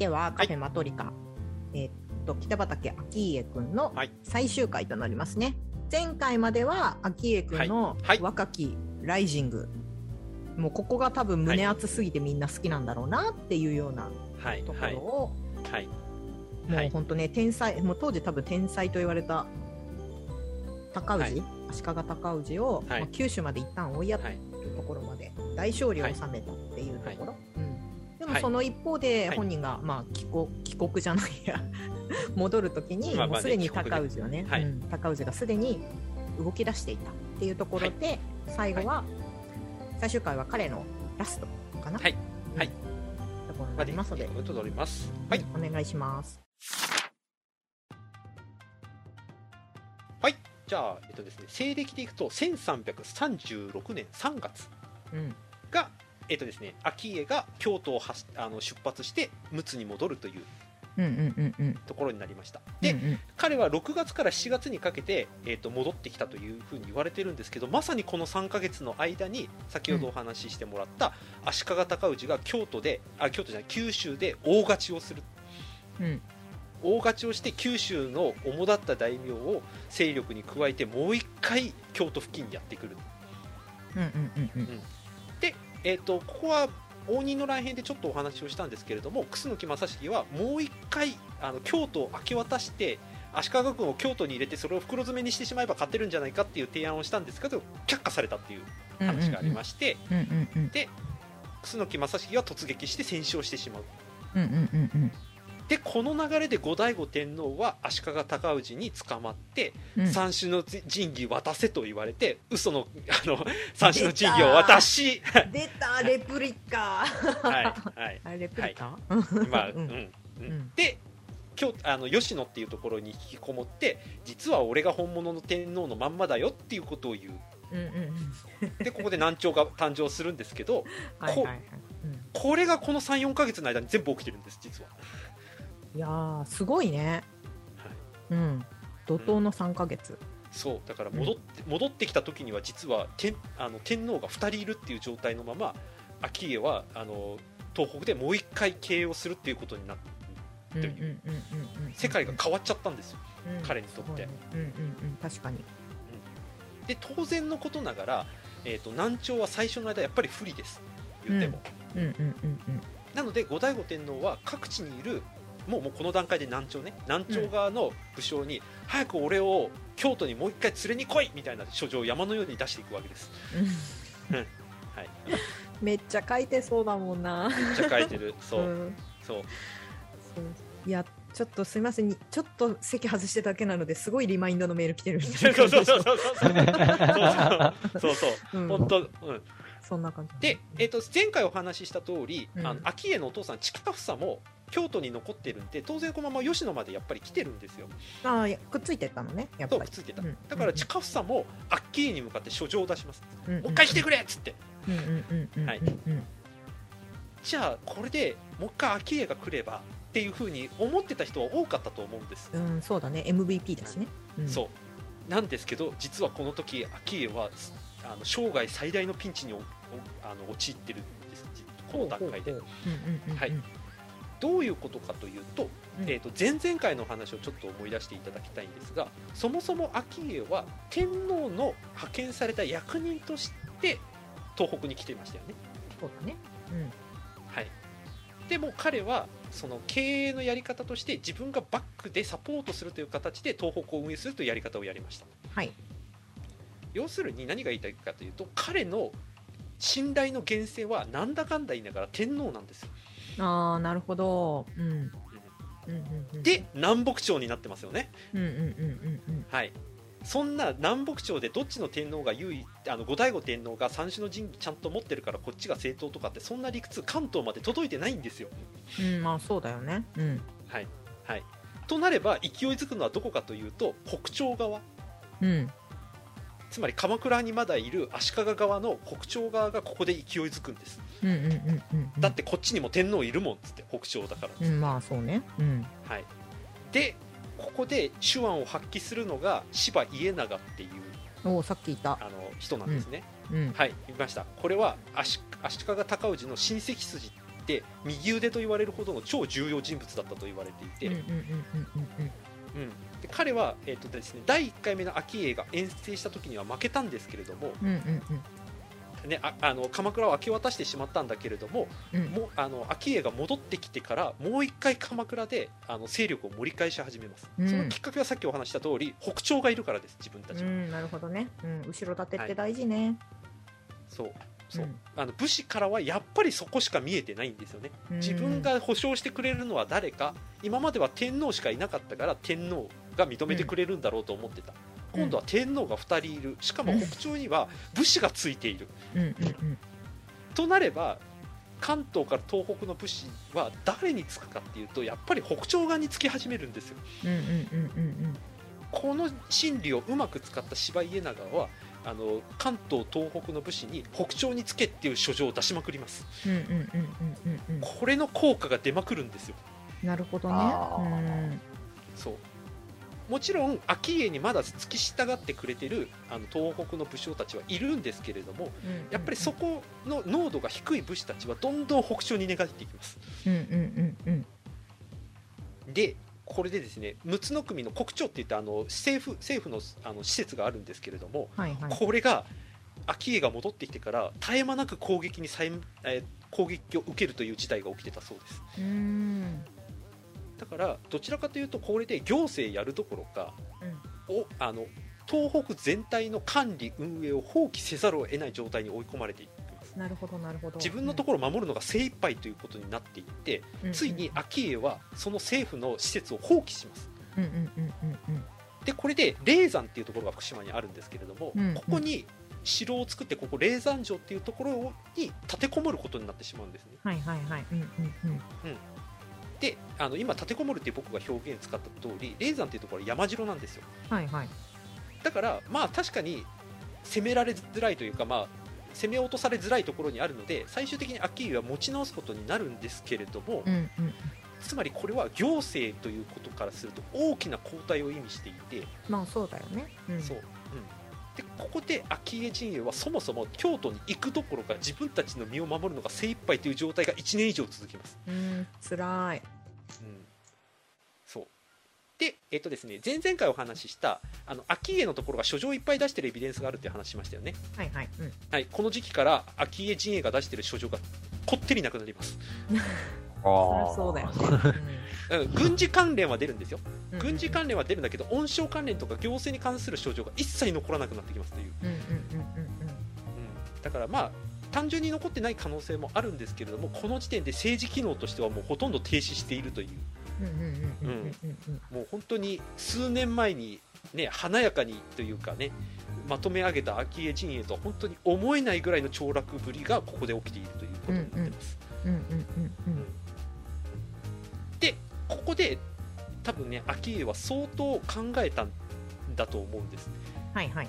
てはカフェマトリカ、えーっと北畠昭家くんのはい。最終回となりますね、前回までは昭家くんのはい。はい。若きライジング、もうここが多分胸熱すぎてみんな好きなんだろうなっていうようなはい。とこはいろを、はい。もはい。う本当ね天才もう当時多分天才と言われた高氏、はい。足利尊氏を、はい。まあ、九州まで一旦追いやっはい。るところまで大勝利を収めたっていうところ、もはい。その一方ではい本人が、まあ、帰国帰国じゃないや。戻るときにもうすでに高氏はね、はいうん高氏がすでに動き出していたっていうところで、最後は、最終回は彼のラストかな、はい。うん。はい。ところになりますので、はい。お願いします。はい。じゃあえっとですね西暦でいくと1336年3月うん。がえっとですね昭家が京都を走あの出発して陸奥に戻るというところになりました。で、うんうん。彼は6月から7月にかけて、えー、と戻ってきたというふうに言われてるんですけどまさにこの3ヶ月の間に先ほどお話ししてもらった足利尊氏が京都であ京都じゃない九州で大勝ちをする。うん。大勝ちをして九州の主だった大名を勢力に加えてもう一回京都付近にやってくる、うんうんうん。うんえー、とここは応仁の乱編でちょっとお話をしたんですけれども楠木正成はもう一回あの京都を明け渡して足利軍を京都に入れてそれを袋詰めにしてしまえば勝てるんじゃないかっていう提案をしたんですけど却下されたっていう話がありまして、うんうんうん。楠木正成は突撃して戦死をしてしまう。うんうんうんうんでこの流れで後醍醐天皇は足利尊氏に捕まって、うん。三種の神器渡せと言われて嘘のあの三種の神器を渡し出たレプリカ。はいはい。あれレプリカ、まあ、ううんん、うん。んで京あの吉野っていうところに引きこもって実は俺が本物の天皇のまんまだよっていうことを言う。うんうんうん。でここで南朝が誕生するんですけど はいこれがこの34か月の間に全部起きてるんです実は、いやーすごいね。はい、うん。怒涛の3ヶ月、そうだから戻って,、戻ってきた時には実は天あの天皇が2人いるっていう状態のまま顕家はあの東北でもう一回経営をするっていうことになってうん、とうんうんいううんうん。世界が変わっちゃったんですよ。うん。彼にとって。うんうんうん。確かに。で当然のことながら、えー、と南朝は最初の間やっぱり不利です。言っても、うんうんうんうん。なので後醍醐天皇は各地にいるもうもうこの段階で南朝ね。南朝側の武将に、早く俺を京都にもう一回連れに来いみたいな書状を山のように出していくわけです、うん。はい、めっちゃ書いてそうだもんな。めっちゃ書いてる。そう、ん。そう。いやちょっとすみません。にちょっと席外してただけなのですごいリマインドのメール来てるみたいなそうそうそうそうそう。そうそう。そうょう。ん。本当うん。そんな感じ。で、えー、と前回お話しした通り、うん。あの昭家のお父さん近房も京都に残ってるんで当然このまま吉野までやっぱり来てるんですよ。ああくっついてったのねやっぱり。とくっついてた、うんだから近房も昭家に向かって書状を出します、ももう一回来てくれっつって。うんうんうんうんはいうん。じゃあこれでもう一回昭家が来ればっていうふうに思ってた人は多かったと思うんです、うんうんそうだね。MVP だしね。うん。そう。なんですけど実はこの時昭家はあの生涯最大のピンチにあの陥ってるんです。この段階で。はいどういうことかというと,、うん。えー、と前々回の話をちょっと思い出していただきたいんですがそもそも顕家は天皇の派遣された役人として東北に来てましたよね。そうだね。うん。はい、でも彼はその経営のやり方として自分がバックでサポートするという形で東北を運営するというやり方をやりました。はい。要するに何が言いたいかというと彼の信頼の源泉はなんだかんだ言いながら天皇なんですよああなるほど。うん。うんうんうんで南北朝になってますよね。うんうんうんうんうん。はい。そんな南北朝でどっちの天皇が優位あの後醍醐天皇が三種の神器ちゃんと持ってるからこっちが正当とかってそんな理屈関東まで届いてないんですよ。うんまあそうだよね。うん。はい。はい。となれば勢いづくのはどこかというと北朝側。うん。つまり鎌倉にまだいる足利側の北朝側がここで勢いづくんですうんうんうんうんうん。だってこっちにも天皇いるもんっつって北朝だから、うんまあそうね。うん。はい。でここで手腕を発揮するのが柴家長っていうおおさっき言った。あの人なんですね、うんはい見ました。これは足足利尊氏の親戚筋て右腕と言われるほどの超重要人物だったと言われていて、彼は、えーとですね、第1回目の顕家が遠征した時には負けたんですけれども、うんうんうんね、ああの鎌倉を明け渡してしまったんだけれどもうん。もうあの顕家が戻ってきてからもう一回鎌倉であの勢力を盛り返し始めます、うん。そのきっかけはさっきお話しした通り北朝がいるからです自分たちは、うんなるほどね、うん、後ろ盾って大事ね、そうそう、うん。あの武士からはやっぱりそこしか見えてないんですよね。うん。自分が保証してくれるのは誰か。今までは天皇しかいなかったから天皇が認めてくれるんだろうと思ってた、うん今度は天皇が2人いる。しかも北朝には武士がついている、うんうんうんとなれば関東から東北の武士は誰につくかっていうとやっぱり北朝側につき始めるんですよ。うんうんうんうんこの心理をうまく使った柴家長はあの関東東北の武士に北朝につけっていう書状を出しまくります。これの効果が出まくるんですよ。なるほどね。うん。そうもちろん顕家にまだ付き従ってくれてるあの東北の武将たちはいるんですけれどもやっぱりそこの濃度が低い武士たちはどんどん北朝に寝返っていきます。うんうんうんうんでこれでですね陸奥の国の国庁っていったあの政府政府のあの施設があるんですけれども、はいはい。これが顕家が戻ってきてから絶え間なく攻撃に再、えー攻撃を受けるという事態が起きてたそうです。うーんだからどちらかというとこれで行政やるどころか、おあの東北全体の管理運営を放棄せざるを得ない状態に追い込まれていきます。なるほどなるほど。自分のところを守るのが精一杯ということになっていって、ろついに顕家はその政府の施設を放棄します。うんうんうんうんうん。でこれで霊山っていうところが福島にあるんですけれども、うんここに城を作ってここ霊山城っていうところに立てこもることになってしまうんですね。はいはいはい。うんうん。うんであの今立てこもるって僕が表現使った通り霊山っていうところは山城なんですよ。はいはい。だからまあ確かに攻められづらいというかまあ攻め落とされづらいところにあるので最終的に顕家は持ち直すことになるんですけれども、うんうんつまりこれは行政ということからすると大きな後退を意味していて、まあそうだよね。うん。そう、うん、でここで顕家陣営はそもそも京都に行くどころか自分たちの身を守るのが精一杯という状態が1年以上続きます、うんつらい。うん、そう。でえっとですね前々回お話ししたあの顕家のところが書状いっぱい出してるエビデンスがあるっていう話しましたよね。はいはいうん。はい、この時期から昭恵陣営が出している書状がこってりなくなります、あそりゃーそうだよね。うん、軍事関連は出るん。ですようん。軍事関連は出るんだけど恩賞関連とか行政に関する書状が一切残らなくなってきますという、うんうんうんうんうん、だからまあ単純に残ってない可能性もあるんですけれどもこの時点で政治機能としてはもうほとんど停止しているという。うんうんうんうんうんうんうん。もう本当に数年前にね華やかにというかねまとめ上げた昭恵陣営とは本当に思えないぐらいの凋落ぶりがここで起きているということになってます、ここで多分ね昭恵は相当考えたんだと思うんです、はいはい。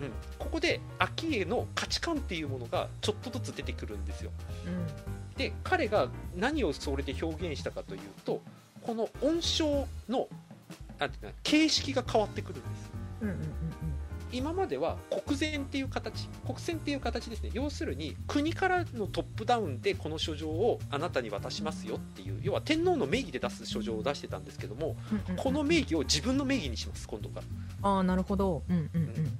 うん、ここで昭恵の価値観っていうものがちょっとずつ出てくるんですよ。うん。で彼が何をそれで表現したかというとこの恩賞のなんていうかな形式が変わってくるんです。うんうんうん今までは国前っていう形国選っていう形ですね。要するに国からのトップダウンでこの書状をあなたに渡しますよっていう要は天皇の名義で出す書状を出してたんですけどもうんうんこの名義を自分の名義にします今度から。ああなるほど。うんうんうん。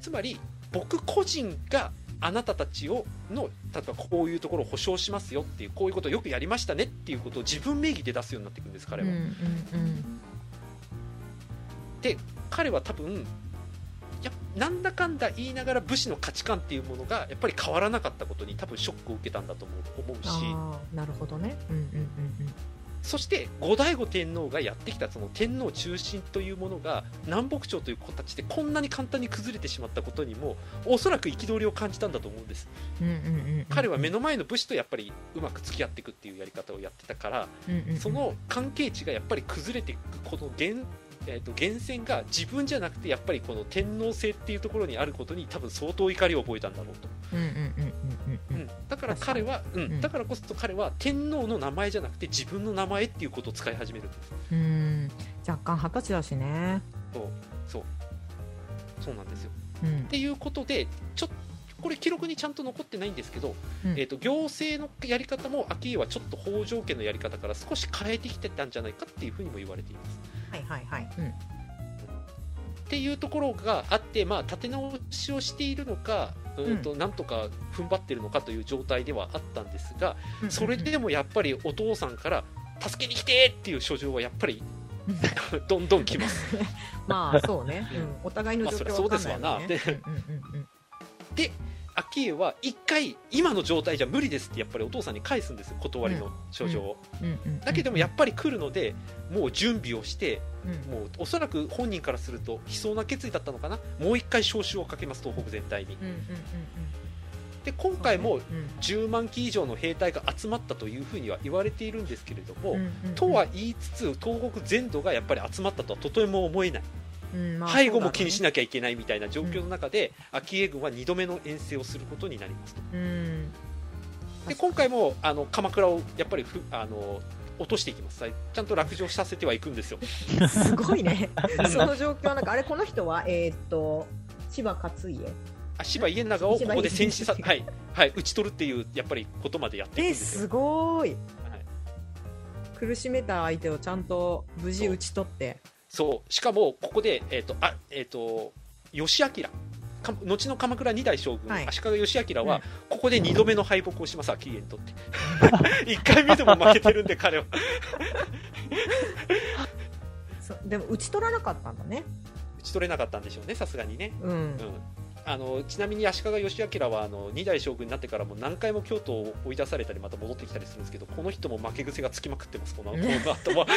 つまり僕個人があなたたちをの例えばこういうところを保証しますよっていうこういうことをよくやりましたねっていうことを自分名義で出すようになっていくんです彼は、うんうんうん。彼は多分なんだかんだ言いながら武士の価値観っていうものがやっぱり変わらなかったことに多分ショックを受けたんだと思う思うしなるほどね。うんうん。うんそして後醍醐天皇がやってきたその天皇中心というものが南北朝という形でこんなに簡単に崩れてしまったことにもおそらく憤りを感じたんだと思うんです。うんうんうんうん彼は目の前の武士とやっぱりうまく付き合っていくっていうやり方をやってたからうんうんうん。その関係値がやっぱり崩れていくこの源,、えー、と源泉が自分じゃなくてやっぱりこの天皇制っていうところにあることに多分相当怒りを覚えたんだろうと、だから彼は、うん。うん。だからこそ彼は天皇の名前じゃなくて自分の名前っていうことを使い始めるんですう。ん。若干二十歳だしね。そう。そう。そうなんですよ。うん。っていうことでちょっこれ記録にちゃんと残ってないんですけど、うんえー、と行政のやり方も昭家はちょっと北条家のやり方から少し変えてきてたんじゃないかっていうふうにも言われています。はいはいはい。うん。っていうところがあって、まあ、立て直しをしているのか、うんとなんとか踏ん張ってるのかという状態ではあったんですが、うんそれでもやっぱりお父さんから助けに来てっていう書状はやっぱりうん どんどん来ます。まあそうね。うん。お互いの状況まあそう。ですわうんうんうんで昭家は一回今の状態じゃ無理ですってやっぱりお父さんに返すんですよ断りの書状を。だけどもやっぱり来るのでもう準備をしてうんもうおそらく本人からすると悲壮な決意だったのかな。もう一回招集をかけます東北全体に。で今回もうん。10万機以上の兵隊が集まったというふうには言われているんですけれども、とは言いつつ東国全土がやっぱり集まったとはとても思えない、うんまあ背後も気にしななきゃいけないみたいな状況の中で、昭恵軍は2度目の遠征をすることになりますと。うん。で今回もあの鎌倉をやっぱりふあの落としていきます。ちゃんと落城させてはいくんですよ。すごいね。その状況なんかあれこの人はえーっと千葉勝家？あ芝家長をここで戦死さ芝はい、はい、打ち取るっていうやっぱりことまでやっていくんえですよ。すごい。はい。苦しめた相手をちゃんと無事打ち取ってそうしかもここで、えーとあえー、と義明か後の鎌倉二代将軍、はい。足利義明は、うん。ここで2度目の敗北をします昭家にとって。1回目でも負けてるんで彼は。そでも打ち取らなかったんだね。打ち取れなかったんでしょうねさすがにね、うん。うん、あのちなみに足利義明はあの二代将軍になってからも何回も京都を追い出されたりまた戻ってきたりするんですけどこの人も負け癖がつきまくってますこのこの後。も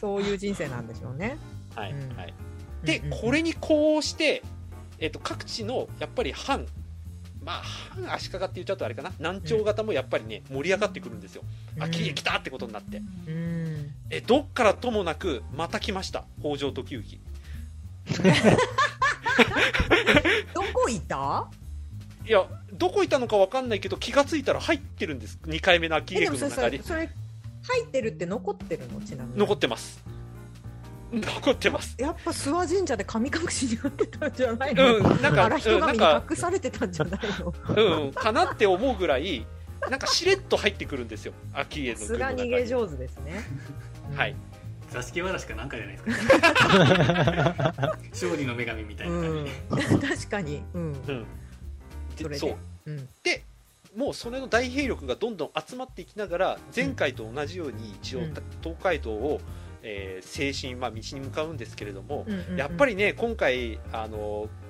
そういう人生なんでしょうね。はい、うん。はい。で、うんうん。これにこうして、えっと各地のやっぱり藩まあ藩足利って言っちゃうとあれかな南朝型もやっぱりね盛り上がってくるんですよ、あき来たってことになって。うん。えどっからともなくまた来ました。北条時行 どこいた？いやどこいたのか分かんないけど気がついたら入ってるんです。2回目の昭恵えでも軍の中にそれ入ってるって残ってるの？ちなみに。残ってます。残ってます。やっぱ諏訪神社で神隠しになってたんじゃないの、うんなんか荒人神隠されてたんじゃないのうんか。なって思うぐらいなんかしれっと入ってくるんですよ昭恵の？の中にが逃げ上手ですねはい座敷わらしかなんかじゃないですか、勝利の女神みたいなう感じん。で、確かに。うん。うん。でそれで。そう。うん。でもうそれの大兵力がどんどん集まっていきながら前回と同じように一応、うん。東海道を、えー西進、まあ、道に向かうんですけれども、うんうんうん。やっぱりね今回あのげ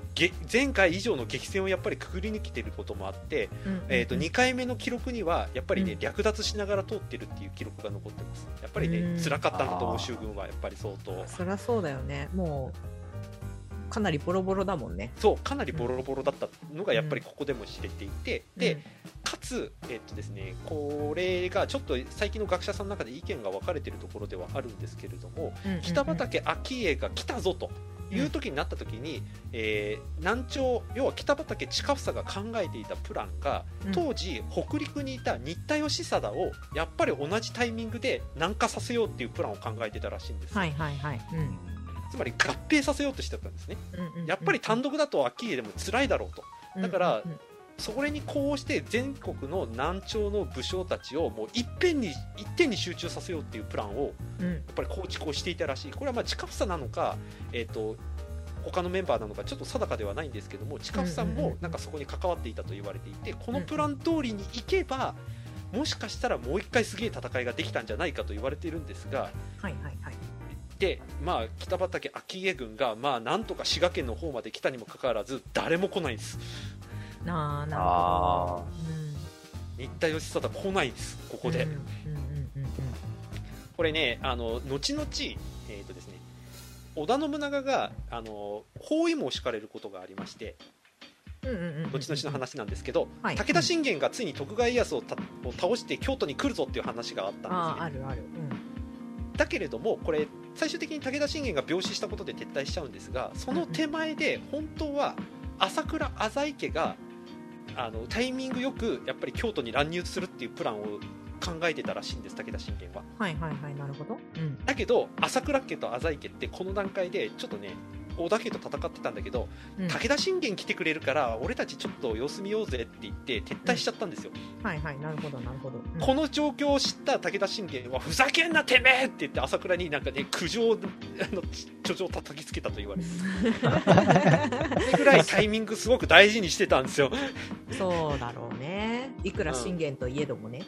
前回以上の激戦をやっぱりくぐり抜けてることもあって、うんうんうん。えー、と2回目の記録にはやっぱりね、うん。略奪しながら通ってるっていう記録が残ってます。やっぱりね、うん。辛かったんだと思う州軍はやっぱり相当。そりゃそうだよね。もうかなりボロボロだもんね。そうかなりボロボロだったのがやっぱりここでも知れていて、で、うん。かつ、えっとですね、これがちょっと最近の学者さんの中で意見が分かれているところではあるんですけれども、うんうんうん。北畠顕家が来たぞという時になった時に、えー南朝要は北畠近房が考えていたプランがうん。当時北陸にいた新田義貞をやっぱり同じタイミングで南下させようっていうプランを考えてたらしいんです、はいはいはい。うん。つまり合併させようとしてたんですね。うんうんうんやっぱり単独だと顕家でも辛いだろうと。だからうんうんそれにこうして全国の南朝の武将たちをもういっぺんに一点に集中させようっていうプランをうん。やっぱり構築をしていたらしい。これはまあ近房なのか、えー、と他のメンバーなのかちょっと定かではないんですけども近房もなんかそこに関わっていたと言われていてこのプラン通りに行けばもしかしたらもう一回すげえ戦いができたんじゃないかと言われているんですがはいはいはい。で、まあ、北畠顕家軍がまあなんとか滋賀県の方まで来たにもかかわらず誰も来ないんですなあなるあほど新田義貞来ないんですここで。うんうんうんうんこれね、あの後々、えーとですね、織田信長があの包囲網を敷かれることがありまして、うんうんうんうん後々の話なんですけど、はい。武田信玄がついに徳川家康を倒して京都に来るぞっていう話があったあんですね。ああるある。だけれども、これ、最終的に武田信玄が病死したことで撤退しちゃうんですが、その手前で、本当は朝倉浅井家があのタイミングよくやっぱり京都に乱入するっていうプランを考えてたらしいんです、武田信玄は。はいはいはいなるほどうんだけど朝倉家と浅井家ってこの段階でちょっとね織田家と戦ってたんだけど、うん。武田信玄来てくれるから俺たちちょっと様子見ようぜって言って撤退しちゃったんですよ、はいはいなるほどなるほど、うん。この状況を知った武田信玄はふざけんなてめえ！って言って朝倉になんかね苦情 あの著情を叩きつけたと言われるそれぐらいタイミングすごく大事にしてたんですよ。そうだろうね。いくら信玄といえどもね、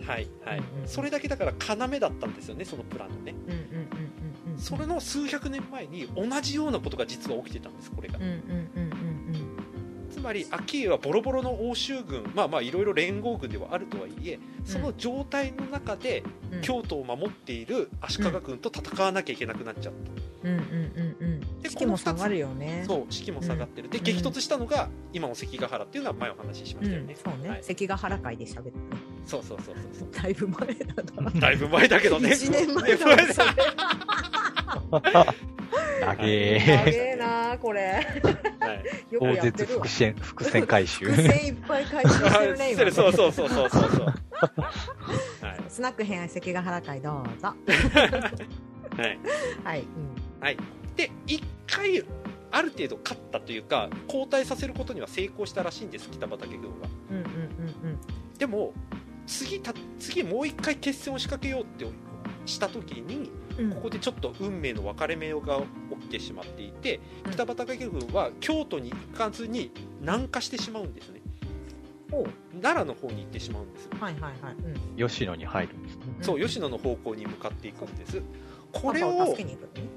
うん、はいはい、うんうんそれだけだから要だったんですよねそのプランのね。うんうんうんうんうんそれの数百年前に同じようなことが実は起きてたんですこれが。つまり顕家はボロボロの欧州軍まあまあいろいろ連合軍ではあるとはいえその状態の中で京都を守っている足利軍と戦わなきゃいけなくなっちゃった、うんうんうんうんで士気も下がるよね。そう士気も下がってる、でうん。激突したのが今の関ヶ原っていうのは前お話ししましたよね、うん、そうね、はい。関ヶ原会で喋った。ねそうそうそうそうそう。だいぶ前だな。だいぶ前だけどね。1年前だね 長え。長えなこれ。はい。よく大やってる。わ絶伏線、伏線回収。伏線いっぱい回収してるね 今。ねそうそうそうそうそうそう。はい。スナック編関ヶ原会どうぞ。はい。はい、うん。で1回ある程度勝ったというか交代させることには成功したらしいんです北畠軍は。うんうんうんでも次た次もう1回決戦を仕掛けようってした時にうん。ここでちょっと運命の分かれ目が起きてしまっていてうん。北畠軍は京都に行かずに南下してしまうんですね。奈良の方に行ってしまうんです。はいはいはい、うん、吉野に入るんですね。そう吉野の方向に向かっていくんです。これをを助けに行くのね。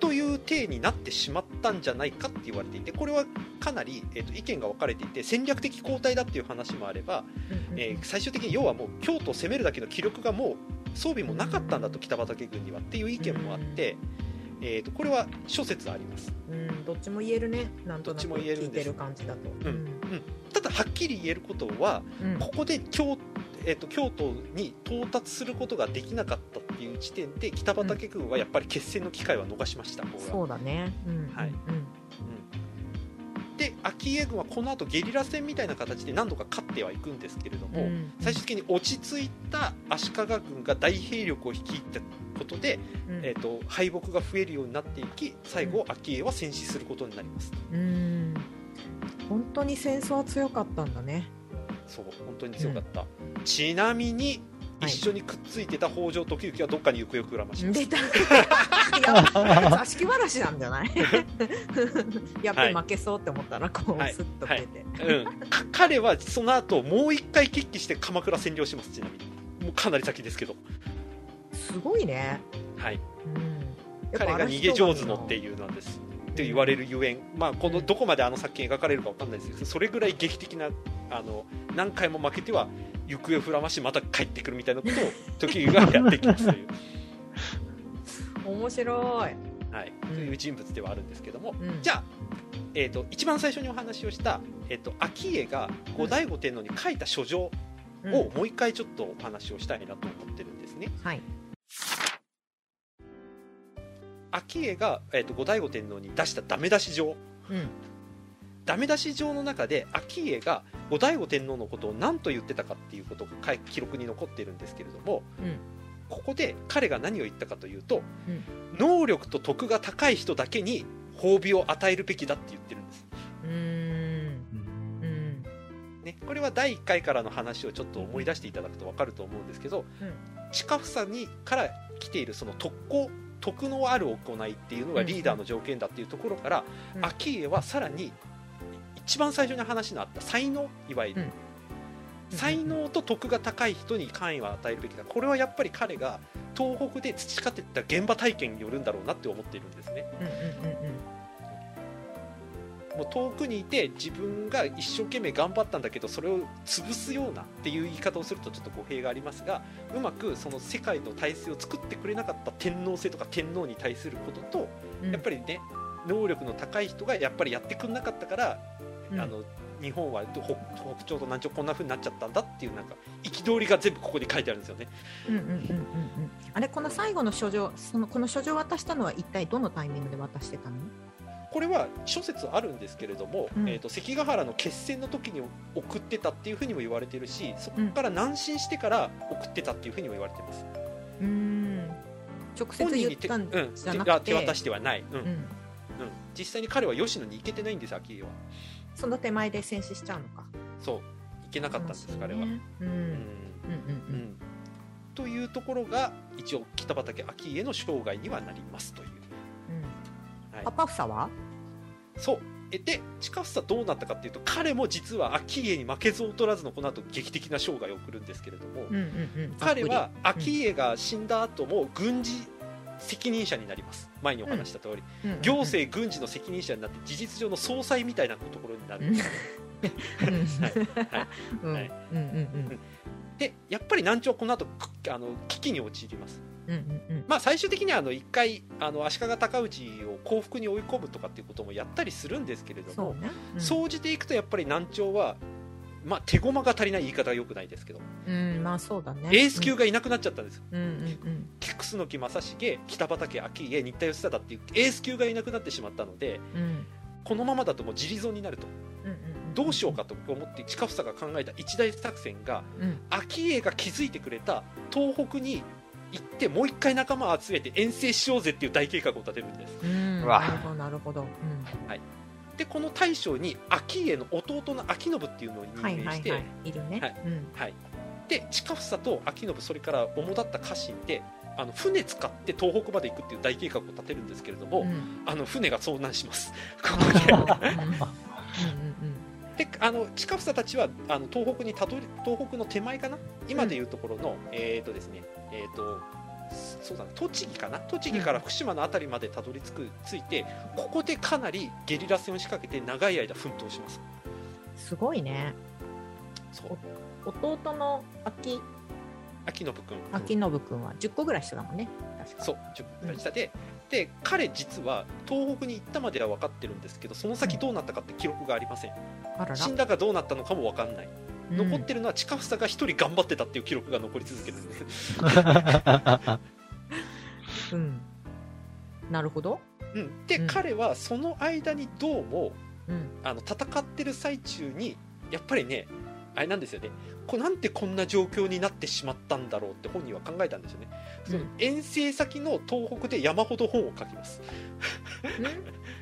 という体になってしまったんじゃないかって言われていてこれはかなり、えー、と意見が分かれていて戦略的交代だっていう話もあれば、うんうんうん。えー最終的に要はもう京都を攻めるだけの気力がもう装備もなかったんだと北畠軍にはっていう意見もあって、えー、とこれは諸説あります。うん、どっちも言えるね。なんとなく聞いてる感じだと、うんただはっきり言えることはうん。ここで京,、えー、と京都に到達することができなかったっていう時点で北畠軍はやっぱり決戦の機会は逃しました、ここは。そうだね、うんはい。うんで昭家軍はこの後ゲリラ戦みたいな形で何度か勝ってはいくんですけれども、うん。最終的に落ち着いた足利軍が大兵力を率いたことで、うん。えー、と敗北が増えるようになっていき最後昭家は戦死することになります。うん。本当に戦争は強かったんだね。そう本当に強かった、ちなみにはい一緒にくっついてた北条時行はどっかに行方をくらまします、出た。いや座敷わらしなんじゃない？やっぱり負けそうって思ったらこう、はい。スッと出て、うん、か彼はその後もう一回決起して鎌倉占領しますちなみに。もうかなり先ですけど、すごいね、はい、うん、彼が逃げ上手のってういうなんです。って言われるゆえん、まあ、このどこまであの作品描かれるかわかんないですけどそれぐらい劇的なあの何回も負けては行方をふらましまた帰ってくるみたいなことを時がやってきますという、面白い、はい、うん。という人物ではあるんですけども、うん、じゃあ、えー、と一番最初にお話をした、えー、と顕家が後醍醐天皇に書いた書状うん。をもう一回ちょっとお話をしたいなと思ってるんですね。はい。顕家が、えー、と後醍醐天皇に出したダメ出し状。うんダメ出し状の中で顕家が後醍醐天皇のことを何と言ってたかっていうことが記録に残っているんですけれどもうん。ここで彼が何を言ったかというと、うん。能力と徳が高い人だけに褒美を与えるべきだって言ってるんです、うーん。うん。ね、これは第1回からの話をちょっと思い出していただくと分かると思うんですけど、うん。近房にから来ているその特攻徳のある行いっていうのがリーダーの条件だっていうところからうん。顕家はさらに一番最初に話のあった才能いわゆる、うん。才能と徳が高い人に関位を与えるべきだ。これはやっぱり彼が東北で培っていった現場体験によるんだろうなって思っているんですね。うんうんうんもう遠くにいて自分が一生懸命頑張ったんだけどそれを潰すようなっていう言い方をするとちょっと語弊がありますがうまくその世界の体制を作ってくれなかった天皇制とか天皇に対することとうん。やっぱりね能力の高い人がやっぱりやってくれなかったから、うん。あの日本は北北朝と南朝こんな風になっちゃったんだっていうなんか憤りが全部ここに書いてあるんですよね。うんうんうんうんうんあれこの最後の書状そのこの書状を渡したのは一体どのタイミングで渡してたの？これは諸説あるんですけれども、うん。えー、と関ヶ原の決戦の時に送ってたっていうふうにも言われてるしそこから南進してから送ってたっていうふうにも言われてます。うーん。直接言ったんうん、じゃなくて、手手渡してはない、うん。うん。実際に彼は吉野に行けてないんです昭家はその手前で戦死しちゃうのか。そう。行けなかったんです彼は、ね。うん、ううんうんん。というところが一応北畠顕家の生涯にはなりますという、うん。はい。パパフサは？そう。えで近房どうなったかっていうと彼も実は顕家に負けず劣らずのこの後劇的な生涯を送るんですけれども、うんうんうん。彼は顕家が死んだ後も軍事責任者になります。前にお話した通り、りうん。うん。うん行政軍事の責任者になって事実上の総裁みたいなところになる。ん。ですでやっぱり南朝はこの後くあの危機に陥ります。うん。うん。うん。まあ最終的にはあの一回あの足利尊氏を降伏に追い込むとかっていうこともやったりするんですけれどもね。うん。総じていくとやっぱり南朝はまあ手駒が足りない言い方はよくないですけど、うんまあそうだね。エース級がいなくなっちゃったんですよ。うんうんうん。楠木正成北畠顕家新田義貞っていうエース級がいなくなってしまったのでうん。うんこのままだともう自立になると。うんうんどうしようかと思って近房が考えた一大作戦がうん。昭家が築いてくれた東北に行ってもう一回仲間を集めて遠征しようぜっていう大計画を立てるんです。うんうわ。なるほどなるほど。うんでこの大将に昭家の弟の昭信っていうのを任はい命して、はいはいい。るね。はい。うん。はい、で近房と昭信それから主だった家臣であの船使って東北まで行くっていう大計画を立てるんですけれども、うん。あの船が遭難します。こあこで。ーうんうんうん。であの近房たちはあの東北にたどり東北の手前かな？今でいうところの、えっ、とですねえっ、とそうだな栃木かな？栃木から福島の辺りまでたどり着くついてここでかなりゲリラ戦を仕掛けて長い間奮闘します。すごいね。そう。弟の秋？秋信君秋信君は10個ぐらい下だもんね。確か。そう10分下で、で彼実は東北に行ったまでは分かってるんですけどその先どうなったかって記録がありません。あらら。死んだかどうなったのかも分かんない。うん残ってるのは近房が一人頑張ってたっていう記録が残り続けるんです、うん。なるほど。うん、で、うん。彼はその間にどうもうん。あの戦ってる最中にやっぱりねあれなんですよね。こなんでこんな状況になってしまったんだろうって本人は考えたんですよね、そのうん。遠征先の東北で山ほど本を書きます、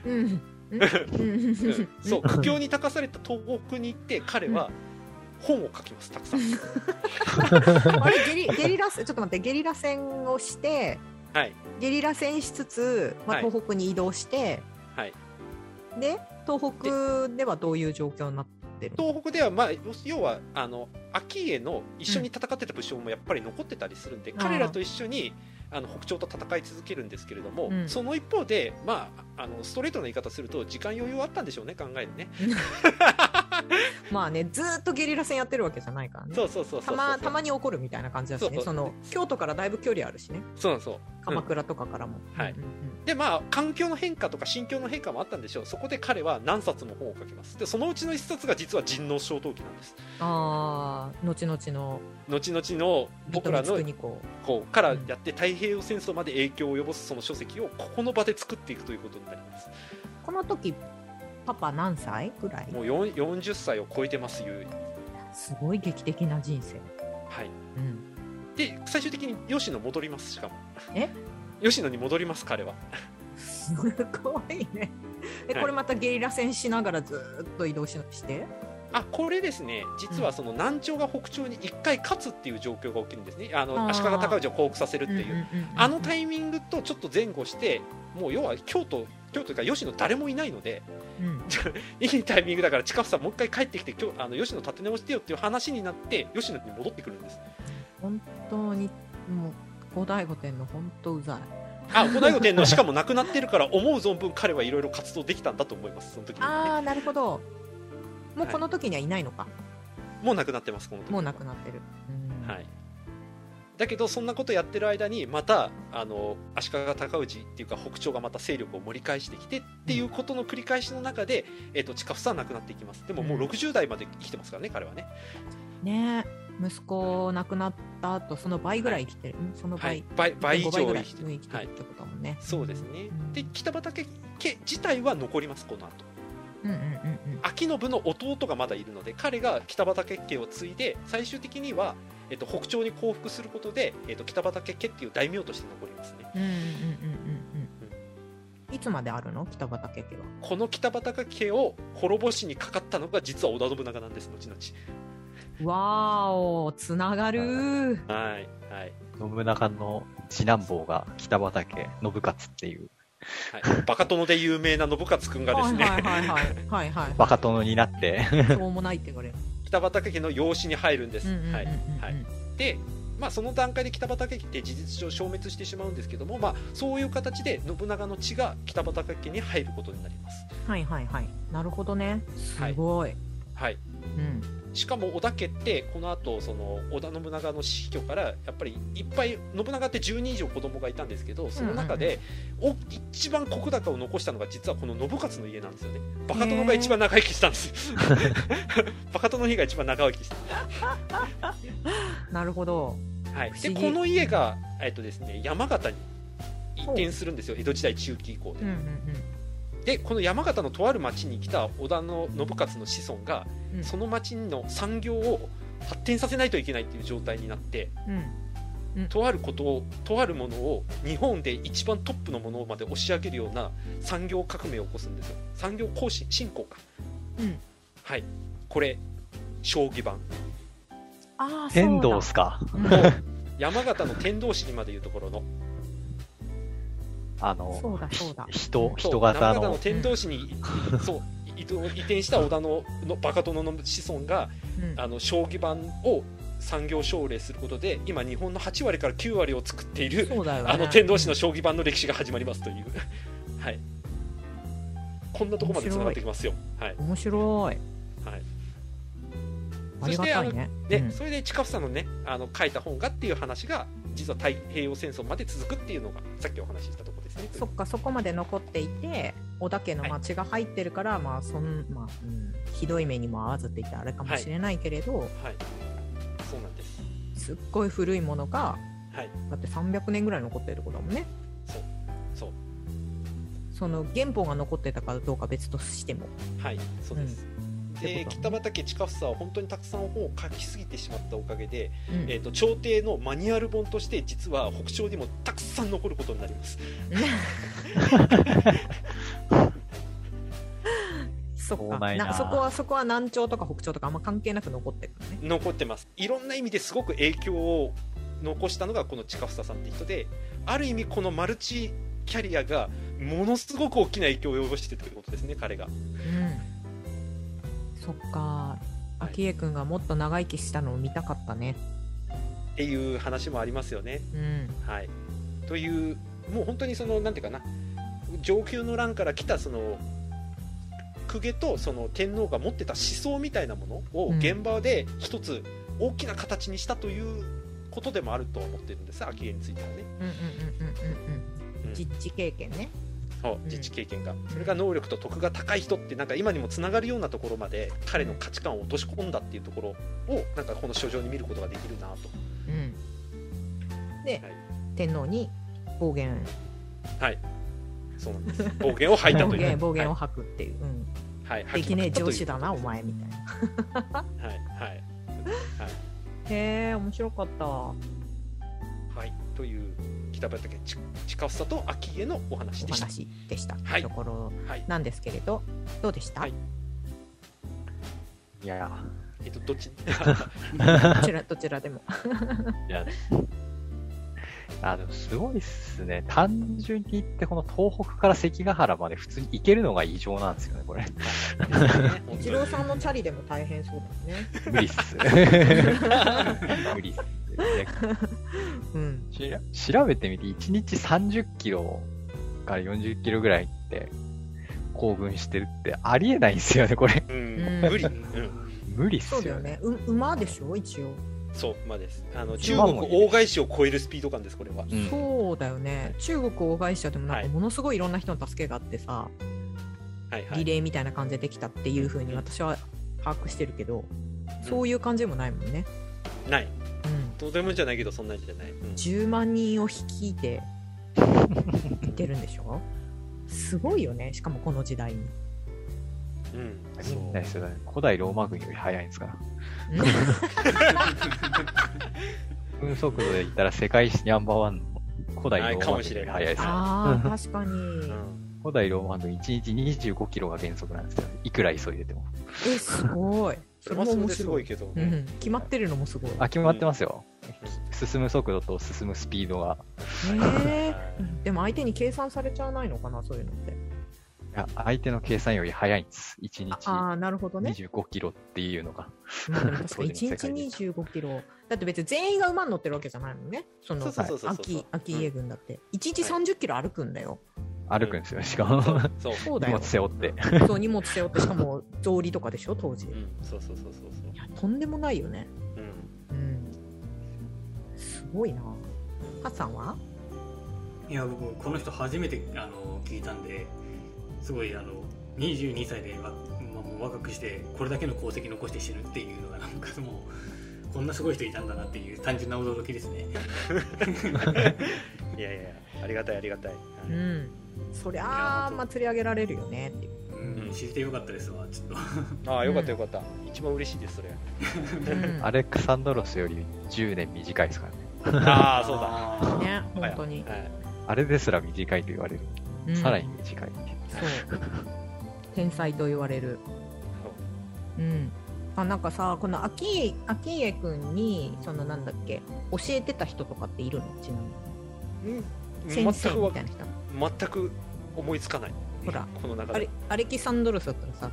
うん。そう苦境に立たされた東北に行って彼は本を書きますたくさん。あれゲリゲリラ戦ちょっと待ってゲリラ戦をしてはい。ゲリラ戦しつつ、まあ、はい。東北に移動して、はい。で東北ではどういう状況になってるの？東北では、まあ、要はあの昭家の一緒に戦ってた武将もやっぱり残ってたりするんで、ん。彼らと一緒にあの北朝と戦い続けるんですけれども、うん。その一方で、まあ、あのストレートな言い方すると時間余裕あったんでしょうね考えるね まあねずーっとゲリラ戦やってるわけじゃないからね。そうそうそうそうたまに起こるみたいな感じだしね。その京都からだいぶ距離あるしね。そうそう、うん鎌倉とかからも、はい。うんうんうん。でまあ環境の変化とか心境の変化もあったんでしょう。そこで彼は何冊も本を書きます。でそのうちの一冊が実は人王小陶器なんです。ああ後々の。後々の僕らのこう。からやって太平洋戦争まで影響を及ぼすその書籍をここの場で作っていくということになります。この時パパ何歳ぐらい？もう4 40歳を超えてますゆうにすごい劇的な人生、はい。うん、で最終的に吉野戻りますしかも。え？吉野に戻ります彼は。すごいね。えはい。これまたゲリラ戦しながらずーっと移動しして？あこれですね。実はその南朝が北朝に1回勝つっていう状況が起きるんですね。あの足利尊氏を降伏させるっていう、んんんんあのタイミングとちょっと前後してもう要は京都京都というか吉野誰もいないのでうん。いいタイミングだから近房もう一回帰ってきて今日あの吉野立て直してよっていう話になって吉野に戻ってくるんです。本当にもう後醍醐天皇本当うざい。あ後醍醐天皇しかも亡くなってるから思う存分彼はいろいろ活動できたんだと思いますその時に、ね、ああなるほどもうこの時にはいないのか、もう亡くなってますこの時もう亡くなってる、うん。はい、だけどそんなことやってる間にまたあの足利尊氏っていうか北朝がまた勢力を盛り返してきてっていうことの繰り返しの中で、えっと近房は亡くなっていきます。でももううん。60代まで生きてますからね彼はね、ねえ。息子亡くなった後その倍ぐらい生きてる、ん。その倍、はい、倍倍以5倍ぐらい上生きてる。生きてるってことだもんね、そうですね、うん。で北畠家自体は残りますこの後。うんうんうんうん秋信の弟がまだいるので彼が北畠家を継いで最終的には、えっと、北朝に降伏することで、えっと、北畠家っていう大名として残りますね。うんうんうんうんうんいつまであるの？北畑家は。この北畠家を滅ぼしにかかったのが実は織田信長なんです後々。わーおつながる。ーはいはい。信長の次男坊が北畠信勝っていう、はい、バカ殿で有名な信勝君がですね、はいはいはいはいはいはいバカ殿になって、しょうもないって言われる。北畠家の養子に入るんです、はい。はい、で、まあ、その段階で北畠家って事実上消滅してしまうんですけども、まあ、そういう形で信長の血が北畠家に入ることになります、はいはいはい。なるほどね。すごい、はい、うんしかも織田家ってこの後その織田信長の死去からやっぱりいっぱい信長って10人以上子供がいたんですけどその中で、お一番石高を残したのが実はこの信勝の家なんですよね。バカ殿が一番長生きしたんです。よバカ殿の家が一番長生きした。なるほど。はい、でこの家が、えっとですね、山形に移転するんですよ。江戸時代中期以降で、うんうんでこの山形のとある町に来た織田の信勝の子孫が、うん。その町の産業を発展させないといけないっていう状態になってうん。とあることをとあるものを日本で一番トップのものまで押し上げるような産業革命を起こすんですよ。産業更新進行かうん。はい。これ将棋盤。ああ天童っすか？うん。山形の天童市にまでいうところのあの、そうだそうだ。人、人型の。の、天童市に、そう移動移転した織田ののバカ殿の子孫がうん。あの将棋盤を産業奨励することで今日本の8割から9割を作っている、そうだよね。あの天童市の将棋盤の歴史が始まりますという。はい。こんなとこまでつながってきますよ。はい。面白い。はい。ありがたいね。で、うん。それで近房のねあの書いた本がっていう話が実は太平洋戦争まで続くっていうのがさっきお話ししたところですね。そっかそこまで残っていて織田家の町が入ってるから、まあそんまあ、うん、ひどい目にも合わずって言ってあれかもしれないけれど、はい。そうなんです。すっごい古いものがはい。だって300年ぐらい残ってることだもんね。そう。そう。その原本が残ってたかどうか別としても。はい。そうです、でってこと北畠近房は本当にたくさん本を書きすぎてしまったおかげで、うん。えー、と朝廷のマニュアル本として実は北朝にもたくさん残ることになります。そこはそこは南朝とか北朝とかあんま関係なく残ってるのね。残ってます。いろんな意味ですごく影響を残したのがこの近房さんって人である意味このマルチキャリアがものすごく大きな影響を及ぼしてるということですね彼が。うんそっか。はい。昭恵君がもっと長生きしたのを見たかったね。っていう話もありますよね。うん。はい、というもう本当にそのなんていうかな。上級の欄から来たその公家とその天皇が持ってた思想みたいなものをうん。現場で一つ大きな形にしたということでもあると思ってるんです。昭恵についてはね、うんうんうんうんうん。うん。実地経験ねそう自治経験が。それが能力と徳が高い人ってなんか今にもつながるようなところまで彼の価値観を落とし込んだっていうところをなんかこの書状に見ることができるなと。うん。で、はい。天皇に暴言。はい。そうなんです。暴言を吐いた暴という。言暴言をはい吐くっていう、うん。はい、できねえ上司だなお前みたいな。はい。はい。へえ面白かった。はい、という北畠ち近房と秋家のお話おでした。話でした、はいところはい、なんですけれどどうでした、はいいや、えっとどっち？どちらどちらでもいや、あ、でもすごいっすね。単純に言って、この東北から関ヶ原まで普通に行けるのが異常なんですよね、これ。一郎さんのチャリでも大変そうだよね無理っす。無理っす。で うん。調べてみて、1日30キロから40キロぐらいって、行軍してるってありえないんですよね、これ。うん、うん。無理。うん、無理っすよそうだよね。う馬でしょ？一応、そう馬です。あの中国大返しを超えるスピード感ですこれは。うん。そうだよね。中国大会社でもなんはい。かものすごいいろんな人の助けがあってさ、はいはい。リレーみたいな感じでできたっていう風に私は把握してるけど、そういう感じでもないもんね、ない。うん、とてもじゃないけどそんなんじゃない。うん10万人を率いていってるんでしょ？すごいよねしかもこの時代に、うん、そうないですよね。古代ローマ軍より速いんですから。分速度で言ったら世界史ナンバーワンの古代ローマ軍より速いですから。ああ確かに、うん古代ローマンの1日25キロが原則なんですよ。いくら急いでても。え、すごい。それもそれですごいけど、うん、決まってるのもすごい。あ、決まってますよ。進む速度と進むスピードが。へえでも相手に計算されちゃわないのかな、そういうのって。いや、相手の計算より早いんです。1日ああ、なるほどね。25キロっていうのが。まあ確かに1当時の世界で日25キロ。だって別に全員が馬に乗ってるわけじゃないもんね。その、そうそうそうそう秋、秋家軍だって。1日30キロ歩くんだよ。歩くんですよ、しかも。そう荷物。背負って。そう、荷物背負って、しかも草履とかでしょ、当時。いうん、そうそうそうそうそうや、とんでもないよね。うんうん。すごいな。ハッさんは？いや僕この人初めてあの聞いたんですごいあの22歳でわ、まあ、もう若くしてこれだけの功績残して死ぬっていうのがなんかもうこんなすごい人いたんだなっていう単純な驚きですね いやいやありがたいありがたいうん。そりゃあ、本当まあ、釣り上げられるよねっていう。うんうん知れてよかったですわちょっとああよかったよかった、一番嬉しいですそれうんアレクサンドロスより10年短いですからね。ああそうだだね、本当に。はいあれですら短いと言われる。うんさらに短い。そう。天才と言われる。うん。あ、なんかさ、この秋、秋家くんに、そのなんだっけ、教えてた人とかっているの？ちなみに。うん全くわみたいな人。全く思いつかない。ほら。この流れ。あれ、アレキサンドロスだったらさ、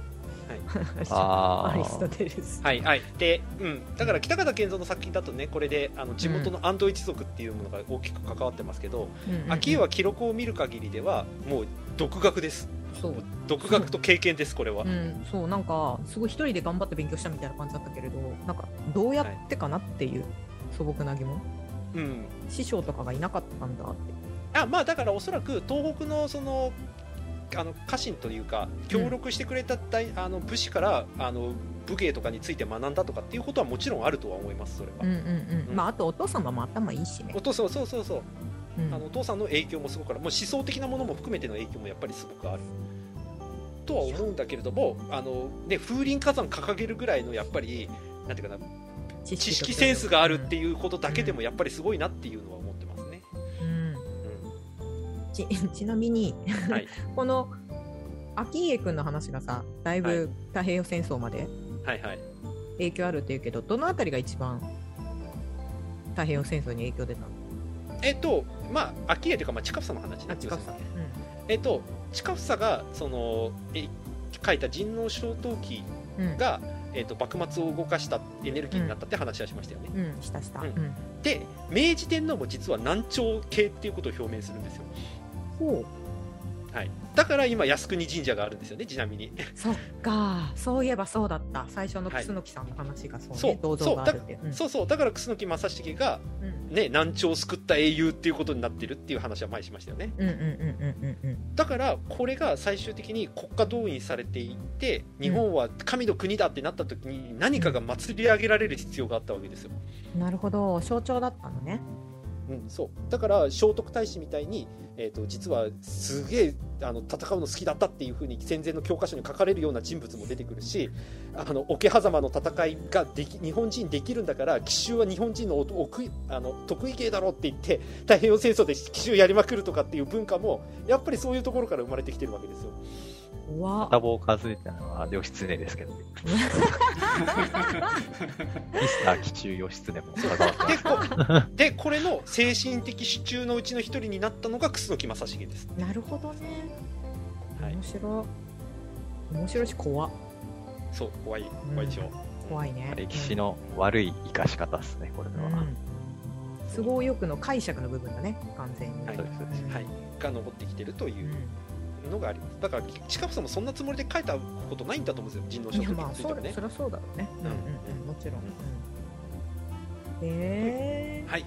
あアリストー。テレス。はいはい。で、うん、だから北方健三の作品だとねこれであの地元の安藤一族っていうものが大きく関わってますけど、うん。うんうん秋家は記録を見る限りではもう独学です。そう。独学と経験ですこれは、うん、そう、なんか、すごい一人で頑張って勉強したみたいな感じだったけれど、なんか、どうやってかなっていう素朴な疑問。うん、師匠とかがいなかったんだって。あまあだからおそらく東北のそのあの家臣というか協力してくれた大、あの武士からあの武芸とかについて学んだとかっていうことはもちろんあるとは思いますそれは、うんうんうん。うん。まあ、あとお父様も頭いいしね。お。父さんそうそうそうう。ん。あのお父さんの影響もすごくある。もう思想的なものも含めての影響もやっぱりすごくある。とは思うんだけれどもあの、ね、風林火山掲げるぐらいのやっぱりなんていうかな知知識センスがあるってういうことだけでもやっぱりすごいなっていうのはち ちなみに、はい。この秋家君の話がさだいはい。ぶ太平洋戦争まで影響あるっていうけどどのあたりが一番太平洋戦争に影響出たの？えっとまあ秋家というか、まあ、近房の話ね。あ近さ要するにえっと近房がそのえ書いた人王小陶器うん。うんが、えっと、幕末を動かしたエネルギーになったって話はしましたよね、うん。したした、ううん。んで明治天皇も実は南朝系っていうことを表明するんですよ、ほはい、だから今靖国神社があるんですよねちなみに。うそっか。そういえばそうだった。最初の楠木さんの話がそうね、そう。銅像があるって。う。ん。そうそう。だから楠木正成が、うん。ね、南朝を救った英雄っていうことになってるっていう話は前にしましたよね。うんうんうんうんうんうんだからこれが最終的に国家動員されていって日本は神の国だってなった時に何かが祭り上げられる必要があったわけですよ、なるほど。象徴だったのねうん、そうだから聖徳太子みたいに、えー、と実はすげえあの戦うの好きだったっていうふうに戦前の教科書に書かれるような人物も出てくるしあの桶狭間の戦いができ日本人できるんだから奇襲は日本人のお得意あの得意芸だろうって言って太平洋戦争で奇襲やりまくるとかっていう文化もやっぱりそういうところから生まれてきてるわけですよ。うわ片棒数えてたのは義経ですけど、ミスター奇中義経も。関わってます。でこでこれの精神的支柱のうちの一人になったのが楠木正成です。なるほどね。はい。面白い。面白いし怖っ。そう怖い。怖いでしょ。怖いね。歴史の悪い生かし方ですね、これは。うん。都合よくの解釈の部分だね完全に、はい。そうですそうです。はい、が登ってきてるという。うのがあります。だから近房さんもそんなつもりで書いたことないんだと思うんですよ。人ん、狼書いやまあそについてもねそ。りゃそうだろうねうんうんうんもちろん、うんえはい、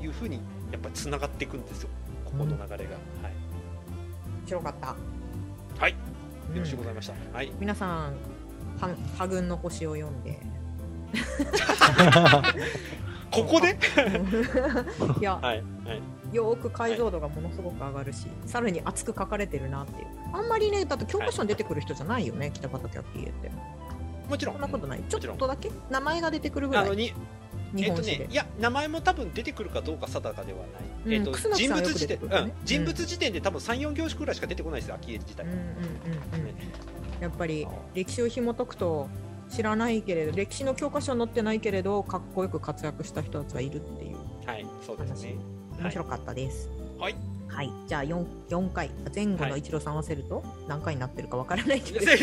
いうふうにやっぱりつながっていくんですよ。ここの流れが。はい。面白かった、はい、うんよろしくございました。はい。皆さんは破軍の星を読んで ここで？いやはい。はい。よーく解像度がものすごく上がるし、さらに熱く書かれてるなっていう。あんまりねだって教科書に出てくる人じゃないよね、北畠明って。もちろん。そんなことない。ちょっとだけ名前が出てくるぐらい。あのにえっとね、いや名前も多分出てくるかどうか定かではない、うんえっと人物辞典、くるよね。うん、人物辞典で多分34行種くらいしか出てこないですよ昭恵自体うんうんうんうん。ね。やっぱり歴史を紐解くと知らないけれど歴史の教科書に載ってないけれどかっこよく活躍した人たちはいるっていう。はいそうですね。面白かったです。はい、はい、じゃあ 4, 4回。前後の一郎さん合わせると何回になってるかわからないけ うんれ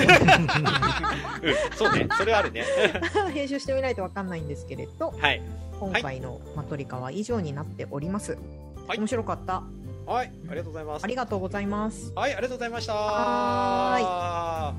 そうね。それはあるね。ど 編集してみないとわかんないんですけれどはい。今回のマトリカは以上になっております。はい。面白かった。はい。ありがとうございます。ありがとうございます。はいありがとうございました。は